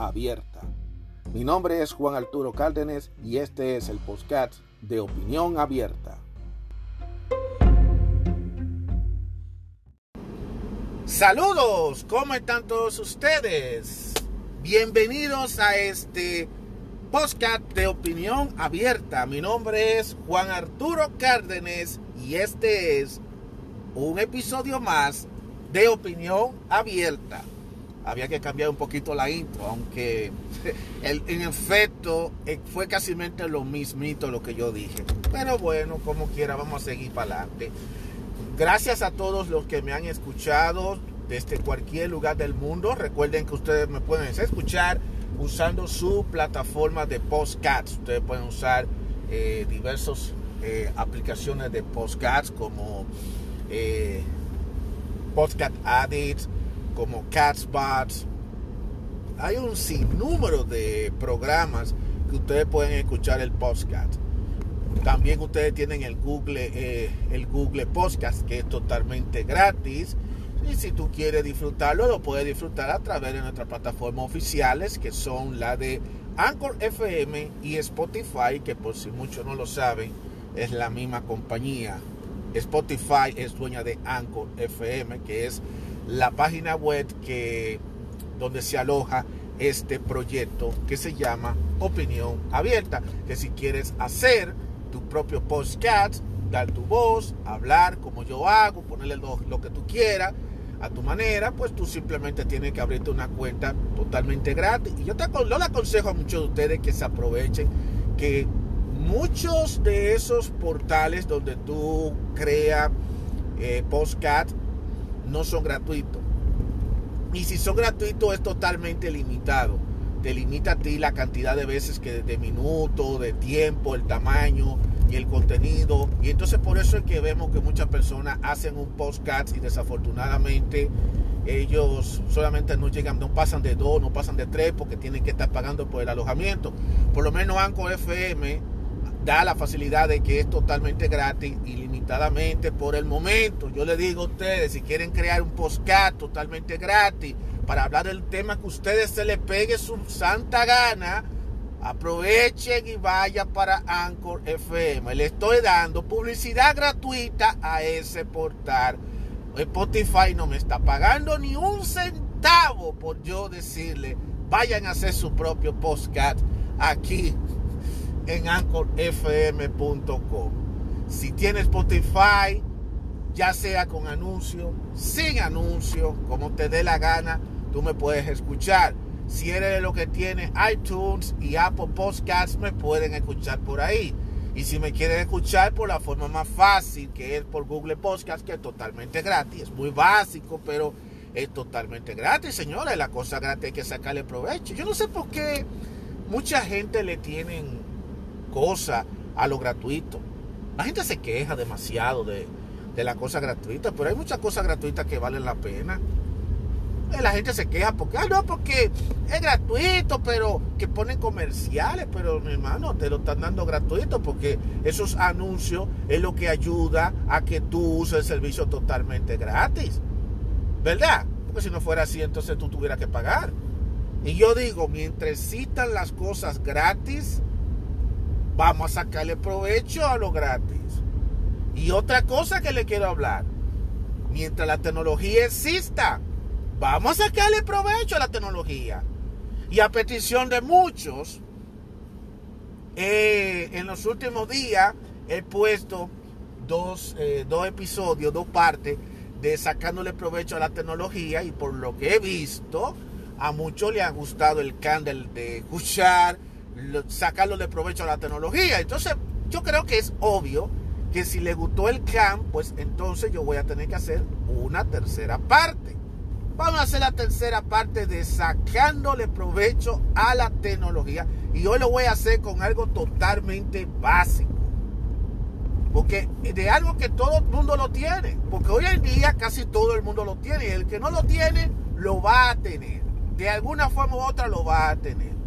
abierta. Mi nombre es Juan Arturo Cárdenas y este es el podcast de Opinión Abierta. Saludos, ¿cómo están todos ustedes? Bienvenidos a este podcast de Opinión Abierta. Mi nombre es Juan Arturo Cárdenas y este es un episodio más de Opinión Abierta había que cambiar un poquito la intro, aunque en efecto eh, fue casi lo mismito lo que yo dije. Pero bueno, como quiera, vamos a seguir para adelante. Gracias a todos los que me han escuchado desde cualquier lugar del mundo. Recuerden que ustedes me pueden escuchar usando su plataforma de postcats. Ustedes pueden usar eh, diversas eh, aplicaciones de postcats como eh, Podcast Addict, como Catsbots. Hay un sinnúmero de programas que ustedes pueden escuchar el podcast. También ustedes tienen el Google, eh, el Google Podcast, que es totalmente gratis. Y si tú quieres disfrutarlo, lo puedes disfrutar a través de nuestras plataformas oficiales, que son la de Anchor FM y Spotify, que por si muchos no lo saben, es la misma compañía. Spotify es dueña de Anchor FM, que es la página web que, donde se aloja este proyecto que se llama Opinión Abierta. Que si quieres hacer tu propio podcast, dar tu voz, hablar como yo hago, ponerle lo, que tú quieras a tu manera, pues tú simplemente tienes que abrirte una cuenta totalmente gratis. Y yo, te, le aconsejo a muchos de ustedes que se aprovechen, que muchos de esos portales donde tú creas eh, no son gratuitos. Y si son gratuitos es totalmente limitado. Te limita a ti la cantidad de veces que de minutos, de tiempo, el tamaño y el contenido. Y entonces por eso es que vemos que muchas personas hacen un podcast y desafortunadamente ellos solamente no llegan, no pasan de dos, no pasan de tres porque tienen que estar pagando por el alojamiento. Por lo menos Anco FM da la facilidad de que es totalmente gratis, ilimitadamente por el momento. Yo le digo a ustedes, si quieren crear un podcast totalmente gratis para hablar del tema que a ustedes se les pegue su santa gana, aprovechen y vayan para Anchor FM. Le estoy dando publicidad gratuita a ese portal. Spotify no me está pagando ni un centavo por yo decirle, vayan a hacer su propio podcast aquí en anchorfm.com. Si tienes Spotify, ya sea con anuncio, sin anuncio, como te dé la gana, tú me puedes escuchar. Si eres de lo que tiene iTunes y Apple Podcasts, me pueden escuchar por ahí. Y si me quieren escuchar por la forma más fácil, que es por Google Podcast, que es totalmente gratis. Es muy básico, pero es totalmente gratis, señores. La cosa gratis hay que sacarle provecho. Yo no sé por qué mucha gente le tienen cosa a lo gratuito. La gente se queja demasiado de, la cosa gratuita, pero hay muchas cosas gratuitas que valen la pena. Eh, la gente se queja porque, ah, no, porque es gratuito, pero que ponen comerciales, pero mi hermano, te lo están dando gratuito porque esos anuncios es lo que ayuda a que tú uses el servicio totalmente gratis. ¿Verdad? Porque si no fuera así, entonces tú tuvieras que pagar. Y yo digo, mientras citan las cosas gratis, Vamos a sacarle provecho a lo gratis. Y otra cosa que le quiero hablar. Mientras la tecnología exista, vamos a sacarle provecho a la tecnología. Y a petición de muchos, eh, en los últimos días he puesto dos, eh, dos episodios, dos partes de sacándole provecho a la tecnología y por lo que he visto, a muchos le ha gustado el candle de escuchar sacarlo de provecho a la tecnología. Entonces, yo creo que es obvio que si le gustó el CAM, pues entonces yo voy a tener que hacer una tercera parte. Vamos a hacer la tercera parte de sacándole provecho a la tecnología. Y hoy lo voy a hacer con algo totalmente básico. Porque de algo que todo el mundo lo tiene. Porque hoy en día casi todo el mundo lo tiene. Y el que no lo tiene, lo va a tener. De alguna forma u otra lo va a tener.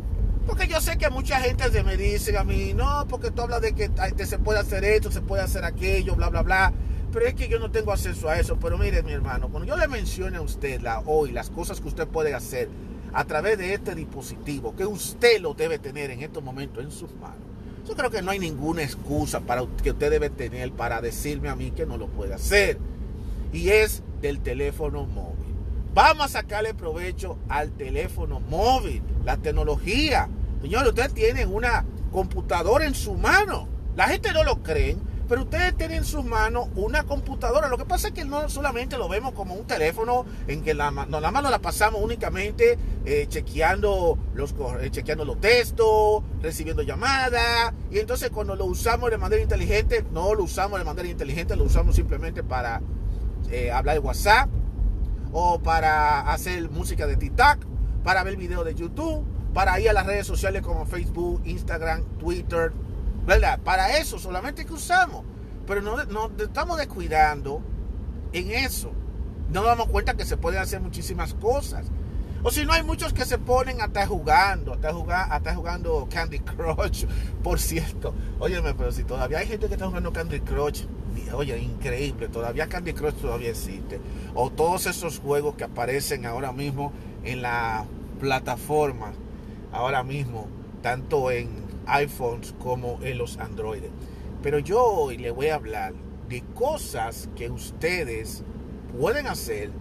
Porque yo sé que mucha gente se me dice a mí, no, porque tú hablas de que se puede hacer esto, se puede hacer aquello, bla, bla, bla. Pero es que yo no tengo acceso a eso. Pero mire, mi hermano, cuando yo le mencione a usted la, hoy las cosas que usted puede hacer a través de este dispositivo, que usted lo debe tener en estos momentos en sus manos, yo creo que no hay ninguna excusa para que usted debe tener para decirme a mí que no lo puede hacer. Y es del teléfono móvil. Vamos a sacarle provecho al teléfono móvil, la tecnología. Señor, usted tiene una computadora en su mano. La gente no lo cree, pero ustedes tienen en sus manos una computadora. Lo que pasa es que no solamente lo vemos como un teléfono en que la, no, la mano la pasamos únicamente eh, chequeando, los, eh, chequeando los textos, recibiendo llamadas. Y entonces cuando lo usamos de manera inteligente, no lo usamos de manera inteligente, lo usamos simplemente para eh, hablar de WhatsApp o para hacer música de TikTok, para ver videos de YouTube, para ir a las redes sociales como Facebook, Instagram, Twitter, ¿verdad? Para eso solamente que usamos. Pero no, no estamos descuidando en eso. No nos damos cuenta que se pueden hacer muchísimas cosas. O si no, hay muchos que se ponen hasta jugando, hasta, jugando, hasta jugando Candy Crush, por cierto. Óyeme, pero si todavía hay gente que está jugando Candy Crush, oye, increíble, todavía Candy Crush todavía existe. O todos esos juegos que aparecen ahora mismo en la plataforma, ahora mismo, tanto en iPhones como en los Androides. Pero yo hoy le voy a hablar de cosas que ustedes pueden hacer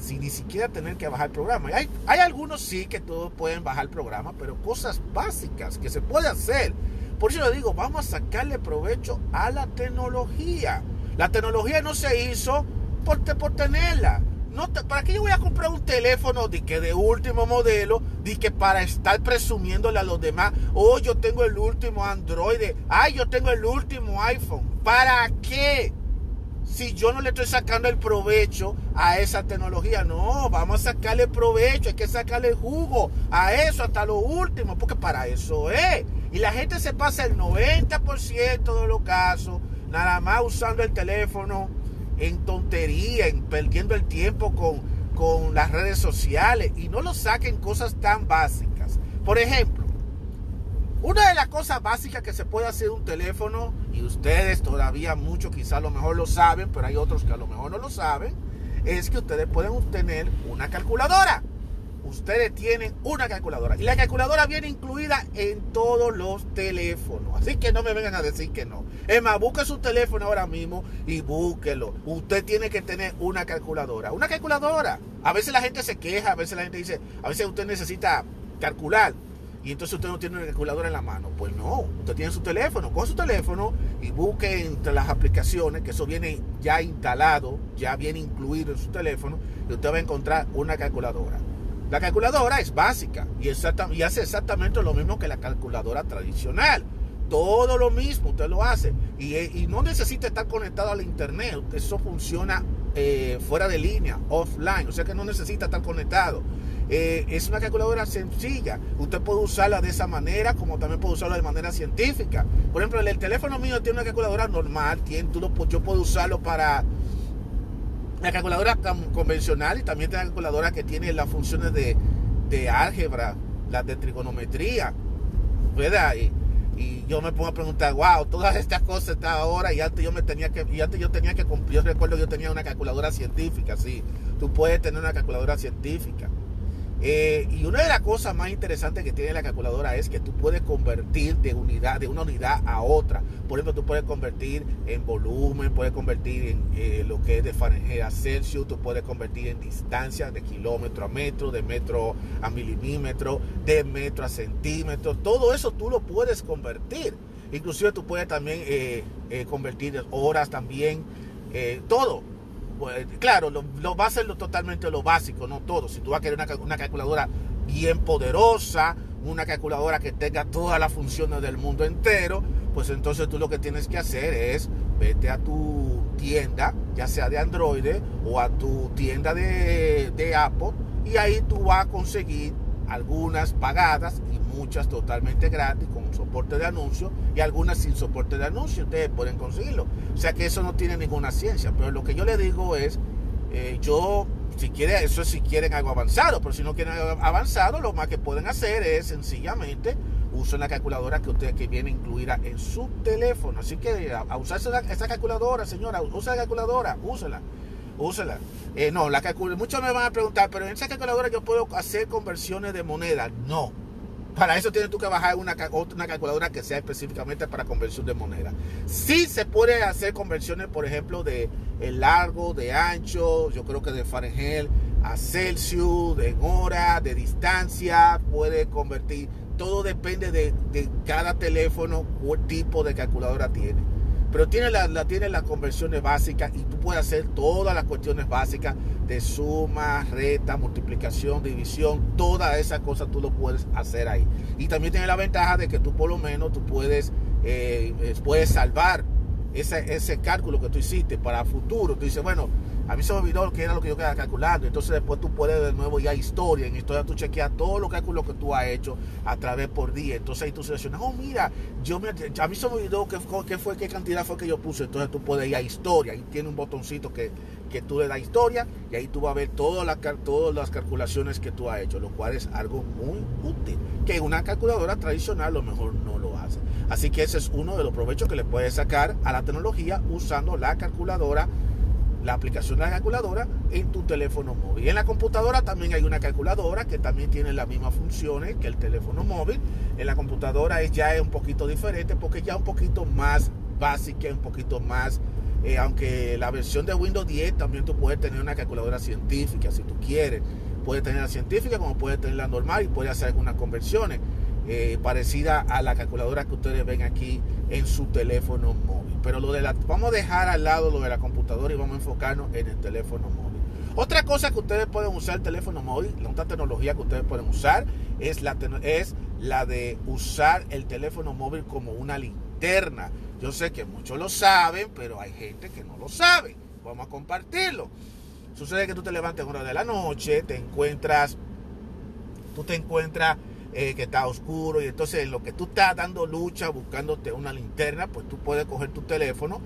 sin ni siquiera tener que bajar el programa. Hay, hay algunos sí que todos pueden bajar el programa, pero cosas básicas que se puede hacer. Por eso le digo, vamos a sacarle provecho a la tecnología. La tecnología no se hizo por, tenerla. No ¿Para qué yo voy a comprar un teléfono de que de último modelo? De que para estar presumiéndole a los demás, oh, yo tengo el último Android, ay, yo tengo el último iPhone. ¿Para qué? Si yo no le estoy sacando el provecho a esa tecnología. No, vamos a sacarle provecho, hay que sacarle jugo a eso hasta lo último, porque para eso es. Y la gente se pasa el 90% de los casos nada más usando el teléfono en tontería, en perdiendo el tiempo con, con las redes sociales y no lo saquen cosas tan básicas. Por ejemplo, una de las cosas básicas que se puede hacer un teléfono, y ustedes todavía mucho quizá a lo mejor lo saben, pero hay otros que a lo mejor no lo saben, es que ustedes pueden tener una calculadora. Ustedes tienen una calculadora. Y la calculadora viene incluida en todos los teléfonos. Así que no me vengan a decir que no. Es más, busque su teléfono ahora mismo y búsquelo. Usted tiene que tener una calculadora. Una calculadora. A veces la gente se queja, a veces la gente dice, a veces usted necesita calcular y entonces usted no tiene una calculadora en la mano. Pues no, usted tiene su teléfono. Con su teléfono y busque entre las aplicaciones, que eso viene ya instalado, ya viene incluido en su teléfono, y usted va a encontrar una calculadora. La calculadora es básica y, y hace exactamente lo mismo que la calculadora tradicional. Todo lo mismo, usted lo hace. Y, y no necesita estar conectado al internet. Eso funciona eh, fuera de línea, offline. O sea que no necesita estar conectado. Eh, es una calculadora sencilla. Usted puede usarla de esa manera, como también puede usarla de manera científica. Por ejemplo, el, teléfono mío tiene una calculadora normal. Tiene, tú yo puedo usarlo para la calculadora convencional y también tiene la calculadora que tiene las funciones de, de álgebra, las de trigonometría. ¿Verdad? Y, y yo me pongo a preguntar, wow, todas estas cosas están ahora y antes yo me tenía que, y antes yo tenía que yo recuerdo que yo tenía una calculadora científica, sí, tú puedes tener una calculadora científica. Eh, y una de las cosas más interesantes que tiene la calculadora es que tú puedes convertir de unidad, de una unidad a otra. Por ejemplo, tú puedes convertir en volumen, puedes convertir en eh, lo que es de Fahrenheit a Celsius, tú puedes convertir en distancia de kilómetro a metro, de metro a milímetro, de metro a centímetro. Todo eso tú lo puedes convertir. Inclusive tú puedes también eh, convertir horas también, todo pues, claro, lo, va a ser totalmente lo básico, no todo. Si tú vas a querer una, calculadora bien poderosa, una calculadora que tenga todas las funciones del mundo entero, pues entonces tú lo que tienes que hacer es vete a tu tienda, ya sea de Android o a tu tienda de, de Apple, y ahí tú vas a conseguir algunas pagadas y muchas totalmente gratis con soporte de anuncio y algunas sin soporte de anuncio. Ustedes pueden conseguirlo. O sea que eso no tiene ninguna ciencia. Pero lo que yo le digo es, eh, yo, si quieren, eso es si quieren algo avanzado, pero si no quieren algo avanzado, lo más que pueden hacer es sencillamente usen la calculadora que usted que viene incluida en su teléfono. Así que a, usar esa, calculadora, señora, usa la calculadora, úsela, úsela. Eh, no, la calculadora, muchos me van a preguntar, pero en esa calculadora yo puedo hacer conversiones de moneda. No. Para eso tienes tú que bajar una, una calculadora que sea específicamente para conversión de moneda. Sí se puede hacer conversiones, por ejemplo, de el largo, de ancho, yo creo que de Fahrenheit a Celsius, de hora, de distancia, puede convertir todo depende de, cada teléfono o tipo de calculadora tiene. Pero tiene, la, tiene las conversiones básicas y tú puedes hacer todas las cuestiones básicas de suma, reta, multiplicación, división, todas esas cosas tú lo puedes hacer ahí. Y también tiene la ventaja de que tú por lo menos tú puedes, eh, puedes salvar ese, ese cálculo que tú hiciste para futuro. Tú dices, bueno, a mí se me olvidó que era lo que yo quedaba calculando. Entonces después tú puedes de nuevo ya historia. En historia tú chequeas todos los cálculos que tú has hecho a través por día. Entonces ahí tú seleccionas, oh mira, yo me, a mí se me olvidó qué, fue, qué cantidad fue que yo puse. Entonces tú puedes ir a historia. Ahí tiene un botoncito que, que tú le das historia y ahí tú vas a ver todas las, todas las calculaciones que tú has hecho, lo cual es algo muy útil. Que una calculadora tradicional a lo mejor no lo hace. Así que ese es uno de los provechos que le puedes sacar a la tecnología usando la calculadora la aplicación de la calculadora en tu teléfono móvil. En la computadora también hay una calculadora que también tiene las mismas funciones que el teléfono móvil. En la computadora es ya es un poquito diferente porque ya un poquito más básica, un poquito más, eh, aunque la versión de Windows 10 también tú puedes tener una calculadora científica si tú quieres. Puedes tener la científica como puedes tener la normal y puedes hacer algunas conversiones eh, parecidas a la calculadora que ustedes ven aquí en su teléfono móvil. Pero lo de la, vamos a dejar al lado lo de la computadora y vamos a enfocarnos en el teléfono móvil. Otra cosa que ustedes pueden usar el teléfono móvil, la otra tecnología que ustedes pueden usar es la, es la de usar el teléfono móvil como una linterna. Yo sé que muchos lo saben, pero hay gente que no lo sabe. Vamos a compartirlo. Sucede que tú te levantas en hora de la noche, te encuentras, tú te encuentras eh, que está oscuro y entonces en lo que tú estás dando lucha buscándote una linterna, pues tú puedes coger tu teléfono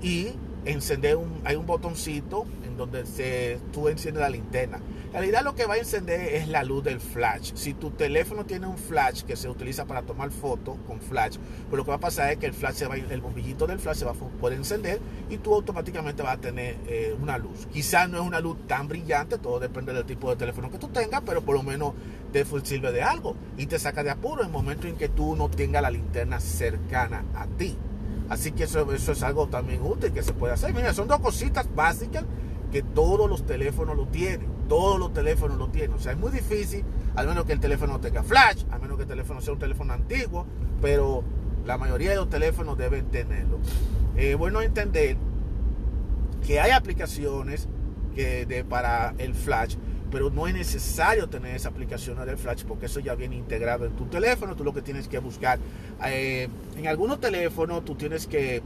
y encender un, hay un botoncito en donde se, tú enciendes la linterna. En realidad lo que va a encender es la luz del flash. Si tu teléfono tiene un flash que se utiliza para tomar fotos con flash, pues lo que va a pasar es que el flash se va, el bombillito del flash se va a poder encender y tú automáticamente vas a tener eh, una luz. Quizás no es una luz tan brillante, todo depende del tipo de teléfono que tú tengas, pero por lo menos te sirve de algo y te saca de apuro en el momento en que tú no tengas la linterna cercana a ti. Así que eso, es algo también útil que se puede hacer. Mira, son dos cositas básicas que todos los teléfonos lo tienen. Todos los teléfonos lo tienen. O sea, es muy difícil, al menos que el teléfono tenga flash, a menos que el teléfono sea un teléfono antiguo, pero la mayoría de los teléfonos deben tenerlo. Es bueno entender que hay aplicaciones que de, para el flash pero no es necesario tener esa aplicación del flash porque eso ya viene integrado en tu teléfono. Tú lo que tienes que buscar, eh, en algunos teléfonos tú tienes que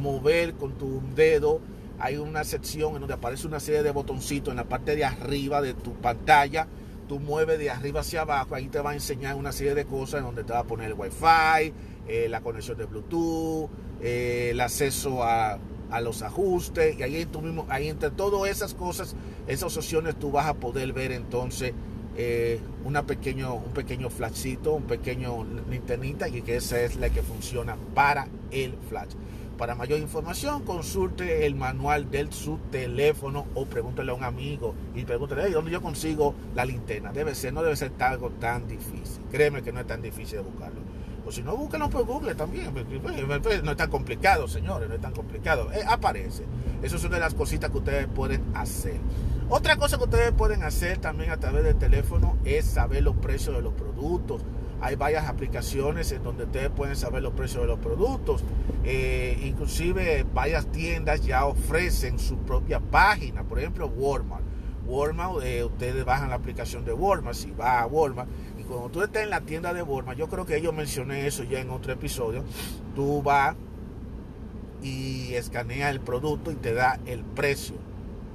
mover con tu dedo. Hay una sección en donde aparece una serie de botoncitos en la parte de arriba de tu pantalla. Tú mueves de arriba hacia abajo, ahí te va a enseñar una serie de cosas en donde te va a poner el wifi, eh, la conexión de Bluetooth, eh, el acceso a a los ajustes y ahí, tú mismo, ahí entre todas esas cosas, esas opciones tú vas a poder ver entonces eh, una pequeño, un pequeño flashcito, un pequeño linternita y que esa es la que funciona para el flash. Para mayor información, consulte el manual de su teléfono o pregúntele a un amigo y pregúntele, ¿dónde yo consigo la linterna? Debe ser, no debe ser algo tan difícil. Créeme que no es tan difícil de buscarlo. O si no, búsquenlo por Google también. Pues, pues, no es tan complicado, señores, no es tan complicado. Eh, aparece. Eso es una de las cositas que ustedes pueden hacer. Otra cosa que ustedes pueden hacer también a través del teléfono es saber los precios de los productos. Hay varias aplicaciones en donde ustedes pueden saber los precios de los productos. Eh, inclusive varias tiendas ya ofrecen su propia página. Por ejemplo, Walmart. Walmart, eh, ustedes bajan la aplicación de Walmart. Si va a Walmart cuando tú estás en la tienda de Walmart, yo creo que yo mencioné eso ya en otro episodio, tú vas y escanea el producto y te da el precio.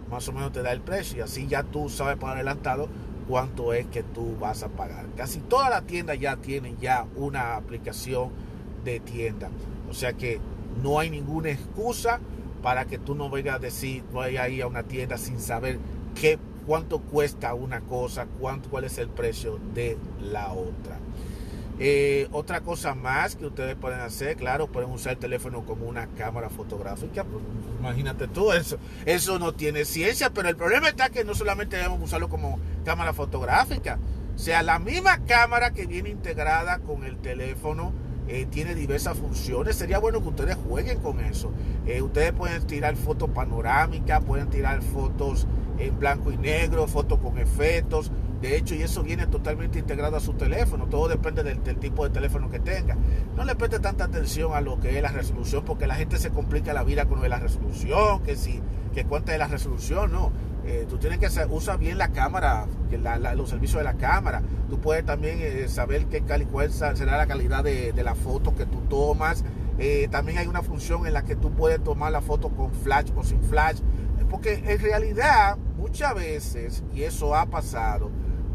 Más o menos te da el precio y así ya tú sabes por adelantado cuánto es que tú vas a pagar. Casi todas las tiendas ya tienen ya una aplicación de tienda. O sea que no hay ninguna excusa para que tú no vengas a decir, voy a ir a una tienda sin saber qué, cuánto cuesta una cosa, cuánto, cuál es el precio de la otra. Eh, otra cosa más que ustedes pueden hacer, claro, pueden usar el teléfono como una cámara fotográfica. Pues, imagínate tú, eso, eso no tiene ciencia, pero el problema está que no solamente debemos usarlo como cámara fotográfica, sea, la misma cámara que viene integrada con el teléfono eh, tiene diversas funciones. Sería bueno que ustedes jueguen con eso. Eh, ustedes pueden tirar fotos panorámicas, pueden tirar fotos en blanco y negro, fotos con efectos. De hecho, y eso viene totalmente integrado a su teléfono. Todo depende del, tipo de teléfono que tenga. No le preste tanta atención a lo que es la resolución, porque la gente se complica la vida con la resolución, que si, que cuánta es la resolución, no. Eh, tú tienes que usar bien la cámara, los servicios de la cámara. Tú puedes también eh, saber qué cuál será la calidad de, la foto que tú tomas. Eh, también hay una función en la que tú puedes tomar la foto con flash o sin flash. Porque en realidad, muchas veces, y eso ha pasado,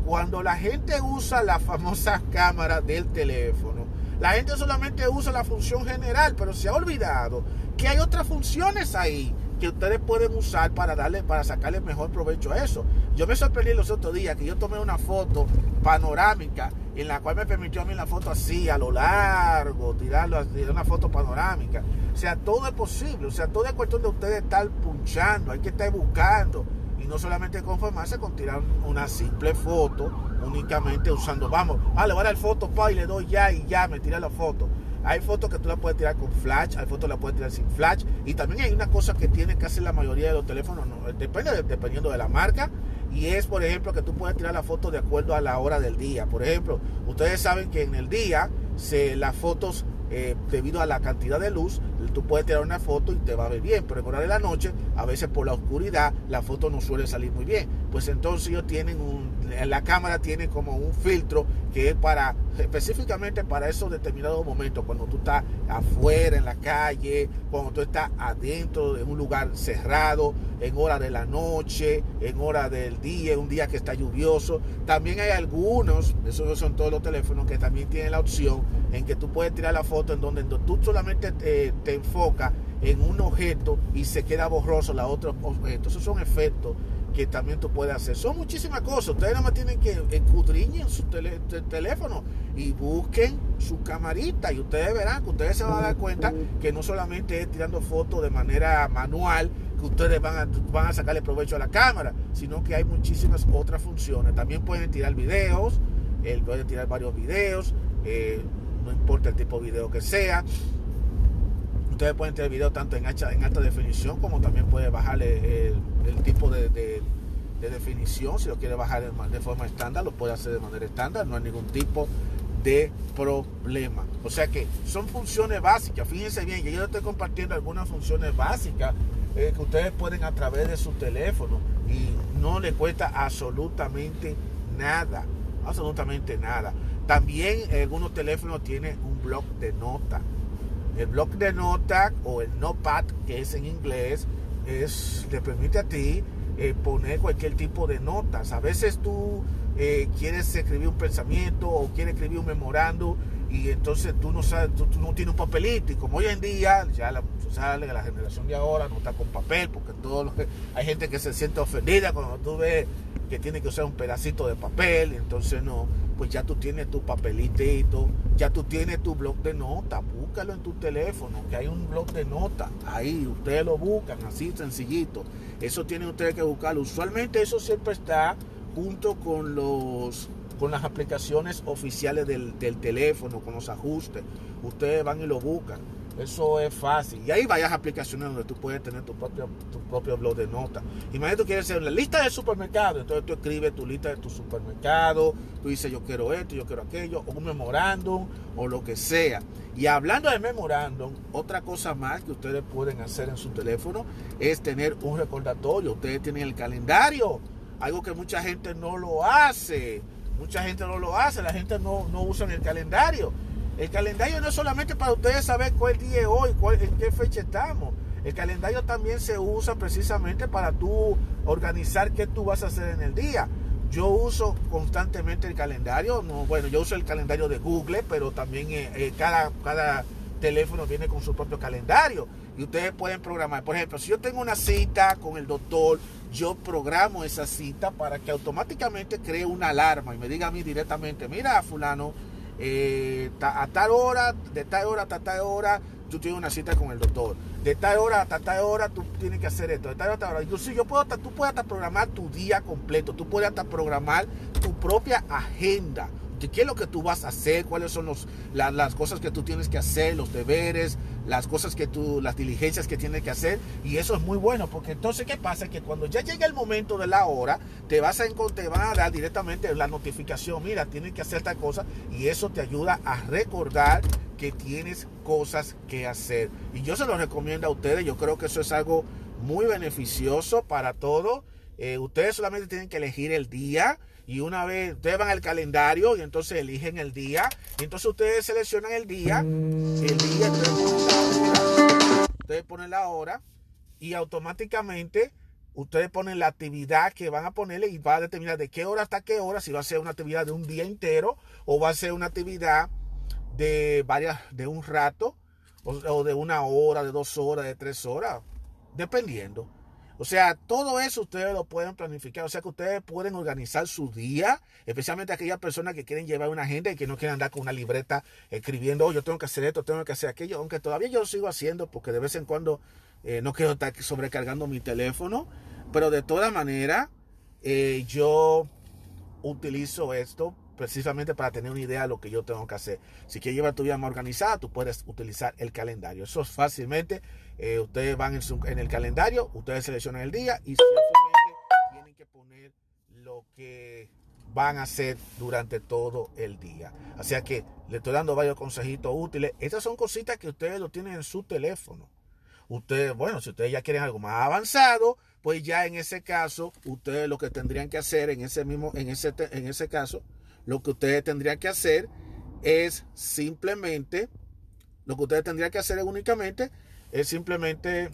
cuando la gente usa la famosa cámara del teléfono, la gente solamente usa la función general, pero se ha olvidado que hay otras funciones ahí que ustedes pueden usar para darle, para sacarle mejor provecho a eso. Yo me sorprendí los otros días que yo tomé una foto panorámica en la cual me permitió a mí la foto así, a lo largo, tirarlo, tirar una foto panorámica. O sea, todo es posible, o sea, todo es cuestión de ustedes estar punchando, hay que estar buscando no solamente conformarse con tirar una simple foto únicamente usando, vamos, ah, le voy a dar foto pa, y le doy ya y ya me tira la foto. Hay fotos que tú la puedes tirar con flash, hay fotos que la puedes tirar sin flash. Y también hay una cosa que tiene casi la mayoría de los teléfonos, depende dependiendo de la marca. Y es, por ejemplo, que tú puedes tirar la foto de acuerdo a la hora del día. Por ejemplo, ustedes saben que en el día se, las fotos eh, debido a la cantidad de luz, tú puedes tirar una foto y te va a ver bien, pero en hora de la noche, a veces por la oscuridad, la foto no suele salir muy bien. Pues entonces ellos tienen un, la cámara tiene como un filtro que es para, específicamente para esos determinados momentos, cuando tú estás afuera en la calle, cuando tú estás adentro de un lugar cerrado, en hora de la noche, en hora del día, un día que está lluvioso. También hay algunos, esos son todos los teléfonos, que también tienen la opción en que tú puedes tirar la foto en donde tú solamente te, te enfocas en un objeto y se queda borroso la otra objeto. Esos son efectos que también tú puedes hacer. Son muchísimas cosas. Ustedes nada más tienen que escudriñen su teléfono y busquen su camarita y ustedes verán que ustedes se van a dar cuenta que no solamente es tirando fotos de manera manual que ustedes van a, van a sacarle provecho a la cámara, sino que hay muchísimas otras funciones. También pueden tirar videos, eh, pueden tirar varios videos, eh, no importa el tipo de video que sea. Ustedes pueden tener video tanto en alta, en alta definición como también puede bajarle el, tipo de, definición. Si lo quiere bajar de forma estándar, lo puede hacer de manera estándar. No hay ningún tipo de problema. O sea que son funciones básicas. Fíjense bien, yo estoy compartiendo algunas funciones básicas eh, que ustedes pueden a través de su teléfono y no le cuesta absolutamente nada. Absolutamente nada. También algunos teléfonos tienen un blog de notas el bloc de nota o el notepad, que es en inglés, es, te permite a ti eh, poner cualquier tipo de notas. A veces tú eh, quieres escribir un pensamiento o quieres escribir un memorando y entonces tú no sabes, tú, no tienes un papelito y como hoy en día ya la, sale la generación de ahora no está con papel porque todo lo que, hay gente que se siente ofendida cuando tú ves que tiene que usar un pedacito de papel, entonces no, pues ya tú tienes tu papelito, ya tú tienes tu blog de notas, búscalo en tu teléfono, que hay un blog de notas, ahí ustedes lo buscan, así sencillito, eso tienen ustedes que buscarlo, usualmente eso siempre está junto con los con las aplicaciones oficiales del, del teléfono, con los ajustes, ustedes van y lo buscan eso es fácil. Y hay varias aplicaciones donde tú puedes tener tu propio, tu propio blog de notas. Imagínate tú quieres hacer una lista de supermercado. Entonces tú escribes tu lista de tu supermercado. Tú dices yo quiero esto, yo quiero aquello. O un memorándum o lo que sea. Y hablando de memorándum, otra cosa más que ustedes pueden hacer en su teléfono es tener un recordatorio. Ustedes tienen el calendario. Algo que mucha gente no lo hace. Mucha gente no lo hace. La gente no, no usa el calendario. El calendario no es solamente para ustedes saber cuál día es hoy, cuál, en qué fecha estamos. El calendario también se usa precisamente para tú organizar qué tú vas a hacer en el día. Yo uso constantemente el calendario, no, bueno, yo uso el calendario de Google, pero también eh, eh, cada, cada teléfono viene con su propio calendario y ustedes pueden programar. Por ejemplo, si yo tengo una cita con el doctor, yo programo esa cita para que automáticamente cree una alarma y me diga a mí directamente, mira, fulano, eh, a tal hora, de tal hora a tal hora, tú tienes una cita con el doctor. De tal hora hasta tal hora tú tienes que hacer esto. De tal hora a tal hora. Incluso yo puedo, tú puedes hasta programar tu día completo. Tú puedes hasta programar tu propia agenda qué es lo que tú vas a hacer, cuáles son los, las cosas que tú tienes que hacer, los deberes, las cosas que tú, las diligencias que tienes que hacer. Y eso es muy bueno, porque entonces, ¿qué pasa? Que cuando ya llega el momento de la hora, te vas a te van a dar directamente la notificación, mira, tienes que hacer tal cosa, y eso te ayuda a recordar que tienes cosas que hacer. Y yo se lo recomiendo a ustedes, yo creo que eso es algo muy beneficioso para todos. Eh, ustedes solamente tienen que elegir el día y una vez ustedes van al calendario y entonces eligen el día. Y entonces ustedes seleccionan el día. El día, ustedes ponen la hora. Y automáticamente ustedes ponen la actividad que van a ponerle y va a determinar de qué hora hasta qué hora. Si va a ser una actividad de un día entero o va a ser una actividad de varias, de un rato. O de una hora, de dos horas, de tres horas. Dependiendo. O sea, todo eso ustedes lo pueden planificar. O sea, que ustedes pueden organizar su día, especialmente aquellas personas que quieren llevar una agenda y que no quieren andar con una libreta escribiendo, oh, yo tengo que hacer esto, tengo que hacer aquello. Aunque todavía yo lo sigo haciendo porque de vez en cuando eh, no quiero estar sobrecargando mi teléfono. Pero de toda manera, eh, yo utilizo esto precisamente para tener una idea de lo que yo tengo que hacer. Si quieres llevar tu vida más organizada, tú puedes utilizar el calendario. Eso es fácilmente. Eh, ustedes van en, el calendario, ustedes seleccionan el día y simplemente tienen que poner lo que van a hacer durante todo el día. Así que le estoy dando varios consejitos útiles. Estas son cositas que ustedes lo tienen en su teléfono. Ustedes, bueno, si ustedes ya quieren algo más avanzado, pues ya en ese caso, ustedes lo que tendrían que hacer en ese mismo, en ese, en ese caso, lo que ustedes tendrían que hacer es simplemente, lo que ustedes tendrían que hacer únicamente es simplemente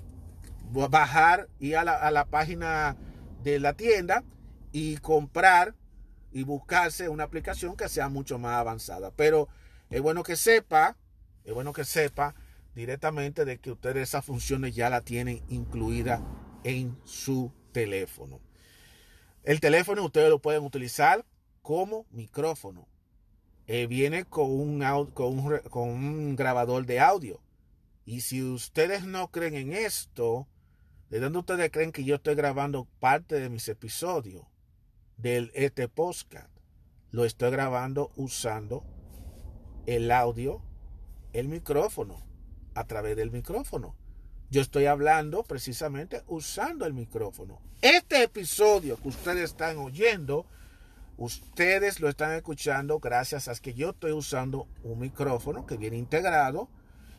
bajar y a la, a la página de la tienda y comprar y buscarse una aplicación que sea mucho más avanzada. Pero es bueno que sepa, es bueno que sepa directamente de que ustedes esas funciones ya la tienen incluida en su teléfono. El teléfono ustedes lo pueden utilizar como micrófono. Eh, viene con un, con, un, con un grabador de audio. Y si ustedes no creen en esto, ¿de dónde ustedes creen que yo estoy grabando parte de mis episodios del este podcast? Lo estoy grabando usando el audio, el micrófono, a través del micrófono. Yo estoy hablando precisamente usando el micrófono. Este episodio que ustedes están oyendo Ustedes lo están escuchando gracias a que yo estoy usando un micrófono que viene integrado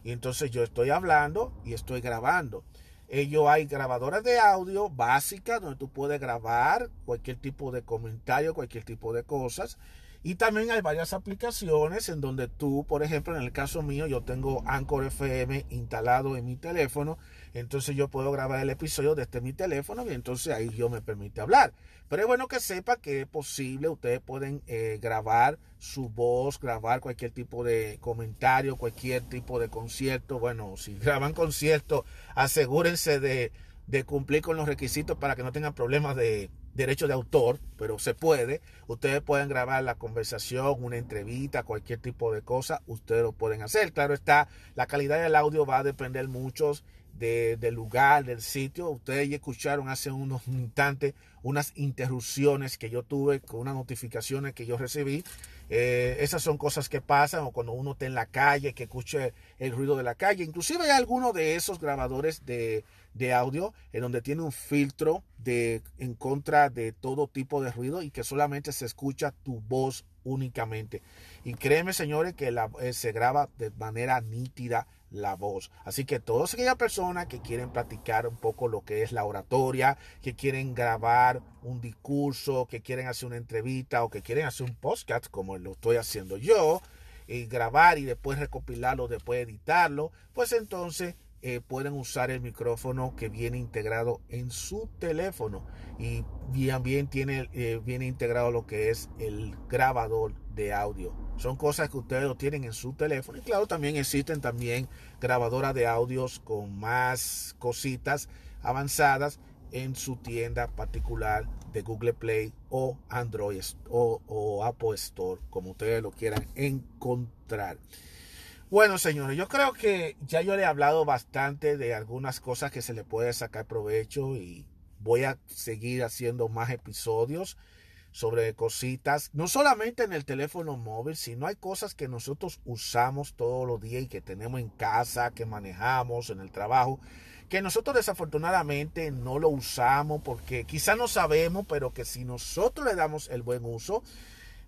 y entonces yo estoy hablando y estoy grabando. Ello hay grabadoras de audio básicas donde tú puedes grabar cualquier tipo de comentario, cualquier tipo de cosas. Y también hay varias aplicaciones en donde tú, por ejemplo, en el caso mío, yo tengo Anchor FM instalado en mi teléfono. Entonces yo puedo grabar el episodio desde mi teléfono y entonces ahí yo me permite hablar. Pero es bueno que sepa que es posible, ustedes pueden eh, grabar su voz, grabar cualquier tipo de comentario, cualquier tipo de concierto. Bueno, si graban concierto, asegúrense de, cumplir con los requisitos para que no tengan problemas de derecho de autor, pero se puede. Ustedes pueden grabar la conversación, una entrevista, cualquier tipo de cosa, ustedes lo pueden hacer. Claro está, la calidad del audio va a depender mucho de, del lugar, del sitio. Ustedes ya escucharon hace unos instantes unas interrupciones que yo tuve con unas notificaciones que yo recibí. Eh, esas son cosas que pasan o cuando uno está en la calle, que escuche el ruido de la calle. Inclusive hay algunos de esos grabadores de, de audio en donde tiene un filtro de, en contra de todo tipo de ruido y que solamente se escucha tu voz únicamente. Y créeme, señores, que la, eh, se graba de manera nítida la voz. Así que todas aquellas personas que quieren practicar un poco lo que es la oratoria, que quieren grabar un discurso, que quieren hacer una entrevista o que quieren hacer un podcast como lo estoy haciendo yo, eh, grabar y después recopilarlo, después editarlo, pues entonces eh, pueden usar el micrófono que viene integrado en su teléfono y también tiene, eh, viene integrado lo que es el grabador de audio. Son cosas que ustedes lo tienen en su teléfono y claro, también existen también grabadoras de audios con más cositas avanzadas en su tienda particular de Google Play o Android o, o Apple Store, como ustedes lo quieran encontrar. Bueno, señores, yo creo que ya yo le he hablado bastante de algunas cosas que se le puede sacar provecho y voy a seguir haciendo más episodios sobre cositas, no solamente en el teléfono móvil, sino hay cosas que nosotros usamos todos los días y que tenemos en casa, que manejamos en el trabajo, que nosotros desafortunadamente no lo usamos porque quizá no sabemos, pero que si nosotros le damos el buen uso,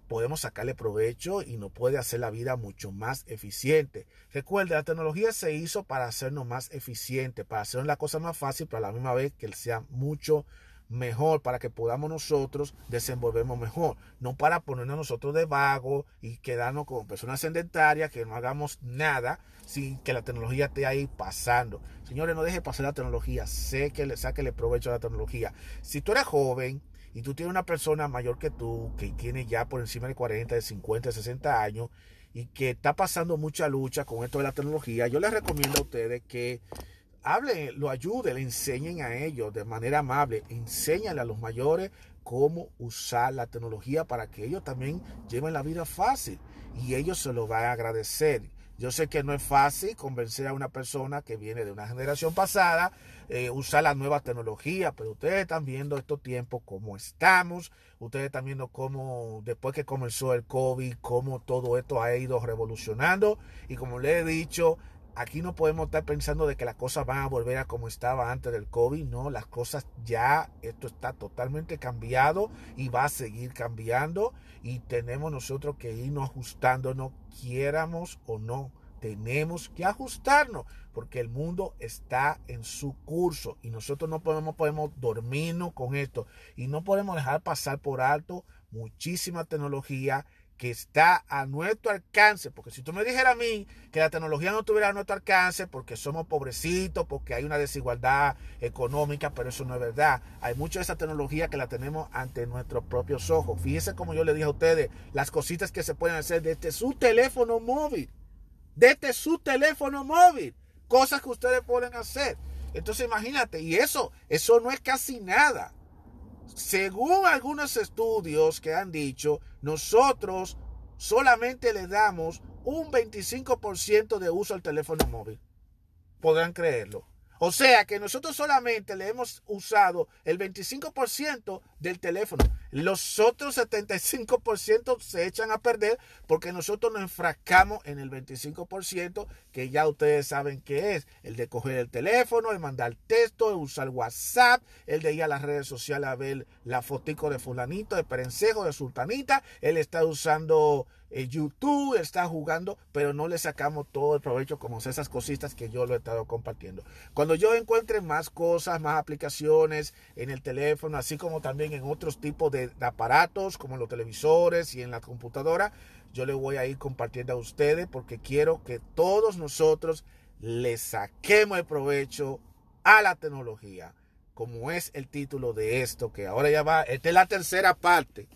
podemos sacarle provecho y nos puede hacer la vida mucho más eficiente. Recuerde, la tecnología se hizo para hacernos más eficientes, para hacer la cosa más fácil, pero a la misma vez que sea mucho mejor para que podamos nosotros desenvolvernos mejor, no para ponernos nosotros de vago y quedarnos como personas sedentarias que no hagamos nada sin que la tecnología esté ahí pasando. Señores, no deje pasar la tecnología, sé que le sáquele provecho a la tecnología. Si tú eres joven y tú tienes una persona mayor que tú que tiene ya por encima de 40, de 50, de 60 años y que está pasando mucha lucha con esto de la tecnología, yo les recomiendo a ustedes que hablen, lo ayuden, le enseñen a ellos de manera amable, enséñale a los mayores cómo usar la tecnología para que ellos también lleven la vida fácil y ellos se lo van a agradecer. Yo sé que no es fácil convencer a una persona que viene de una generación pasada eh, usar la nueva tecnología, pero ustedes están viendo estos tiempos cómo estamos, ustedes están viendo cómo después que comenzó el COVID, cómo todo esto ha ido revolucionando. Y como les he dicho, aquí no podemos estar pensando de que las cosas van a volver a como estaba antes del COVID, no, las cosas ya, esto está totalmente cambiado y va a seguir cambiando y tenemos nosotros que irnos ajustándonos, quiéramos o no, tenemos que ajustarnos porque el mundo está en su curso y nosotros no podemos, podemos dormirnos con esto y no podemos dejar pasar por alto muchísima tecnología que está a nuestro alcance, porque si tú me dijeras a mí que la tecnología no estuviera a nuestro alcance porque somos pobrecitos, porque hay una desigualdad económica, pero eso no es verdad. Hay mucha de esa tecnología que la tenemos ante nuestros propios ojos. Fíjense como yo le dije a ustedes, las cositas que se pueden hacer desde su teléfono móvil, desde su teléfono móvil, cosas que ustedes pueden hacer. Entonces imagínate, y eso, eso no es casi nada. Según algunos estudios que han dicho, nosotros solamente le damos un 25% de uso al teléfono móvil. Podrán creerlo. O sea que nosotros solamente le hemos usado el 25% del teléfono. Los otros 75% se echan a perder porque nosotros nos enfrascamos en el 25% que ya ustedes saben que es. El de coger el teléfono, el mandar texto, el usar WhatsApp, el de ir a las redes sociales a ver la fotico de fulanito, de perencejo, de sultanita. Él está usando eh, YouTube, está jugando, pero no le sacamos todo el provecho como esas cositas que yo lo he estado compartiendo. Cuando yo encuentre más cosas, más aplicaciones en el teléfono, así como también en otros tipos de, aparatos, como los televisores y en la computadora, yo le voy a ir compartiendo a ustedes porque quiero que todos nosotros le saquemos el provecho a la tecnología, como es el título de esto, que ahora ya va, esta es la tercera parte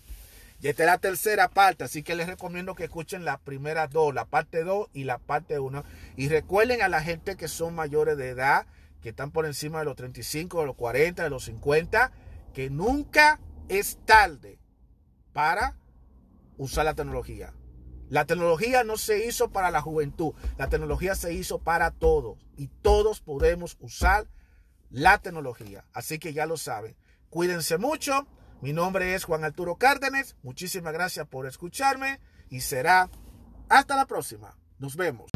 y esta es la tercera parte, así que les recomiendo que escuchen las primeras dos, la parte 2 y la parte 1. Y recuerden a la gente que son mayores de edad, que están por encima de los 35, de los 40, de los 50, que nunca es tarde para usar la tecnología. La tecnología no se hizo para la juventud, la tecnología se hizo para todos y todos podemos usar la tecnología. Así que ya lo saben. Cuídense mucho. Mi nombre es Juan Arturo Cárdenas. Muchísimas gracias por escucharme y será hasta la próxima. Nos vemos.